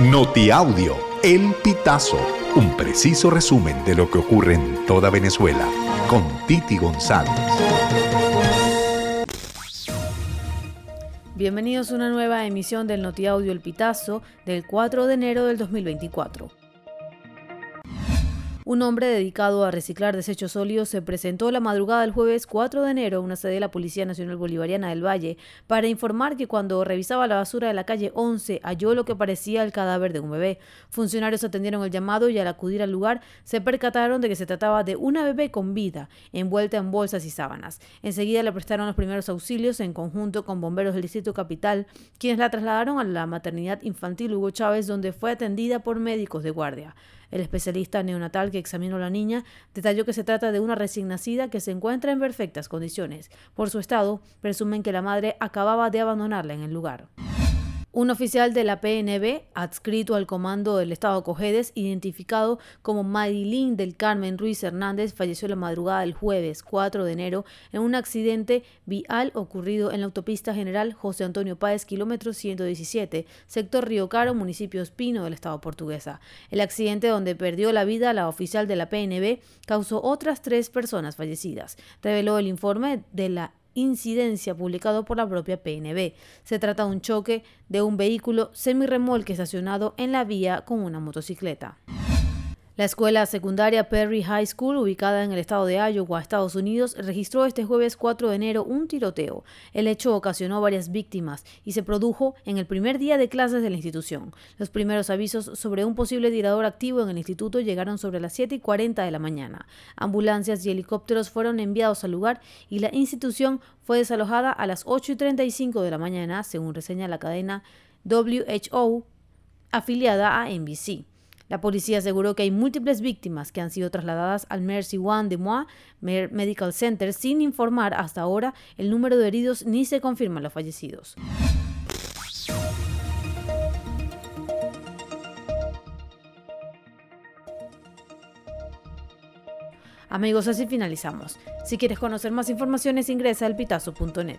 Notiaudio, El Pitazo, un preciso resumen de lo que ocurre en toda Venezuela, con Titi González. Bienvenidos a una nueva emisión del Notiaudio El Pitazo del 4 de enero del 2024. Un hombre dedicado a reciclar desechos sólidos se presentó la madrugada del jueves 4 de enero a una sede de la Policía Nacional Bolivariana del Valle para informar que cuando revisaba la basura de la calle 11 halló lo que parecía el cadáver de un bebé. Funcionarios atendieron el llamado y al acudir al lugar se percataron de que se trataba de una bebé con vida, envuelta en bolsas y sábanas. Enseguida le prestaron los primeros auxilios en conjunto con bomberos del Distrito Capital, quienes la trasladaron a la maternidad infantil Hugo Chávez, donde fue atendida por médicos de guardia. El especialista neonatal que examinó la niña detalló que se trata de una recién nacida que se encuentra en perfectas condiciones. Por su estado, presumen que la madre acababa de abandonarla en el lugar. Un oficial de la PNB, adscrito al comando del Estado Cojedes, identificado como Marilyn del Carmen Ruiz Hernández, falleció la madrugada del jueves 4 de enero en un accidente vial ocurrido en la autopista general José Antonio Páez, kilómetro 117, sector Río Caro, municipio Espino del Estado portuguesa. El accidente donde perdió la vida la oficial de la PNB causó otras tres personas fallecidas, reveló el informe de la incidencia publicado por la propia PNB. Se trata de un choque de un vehículo semirremolque estacionado en la vía con una motocicleta. La escuela secundaria Perry High School, ubicada en el estado de Iowa, Estados Unidos, registró este jueves 4 de enero un tiroteo. El hecho ocasionó varias víctimas y se produjo en el primer día de clases de la institución. Los primeros avisos sobre un posible tirador activo en el instituto llegaron sobre las 7 y 40 de la mañana. Ambulancias y helicópteros fueron enviados al lugar y la institución fue desalojada a las 8 y 35 de la mañana, según reseña la cadena WHO afiliada a NBC. La policía aseguró que hay múltiples víctimas que han sido trasladadas al Mercy One de Moi Medical Center sin informar hasta ahora el número de heridos ni se confirman los fallecidos. Amigos, así finalizamos. Si quieres conocer más informaciones, ingresa al pitazo.net.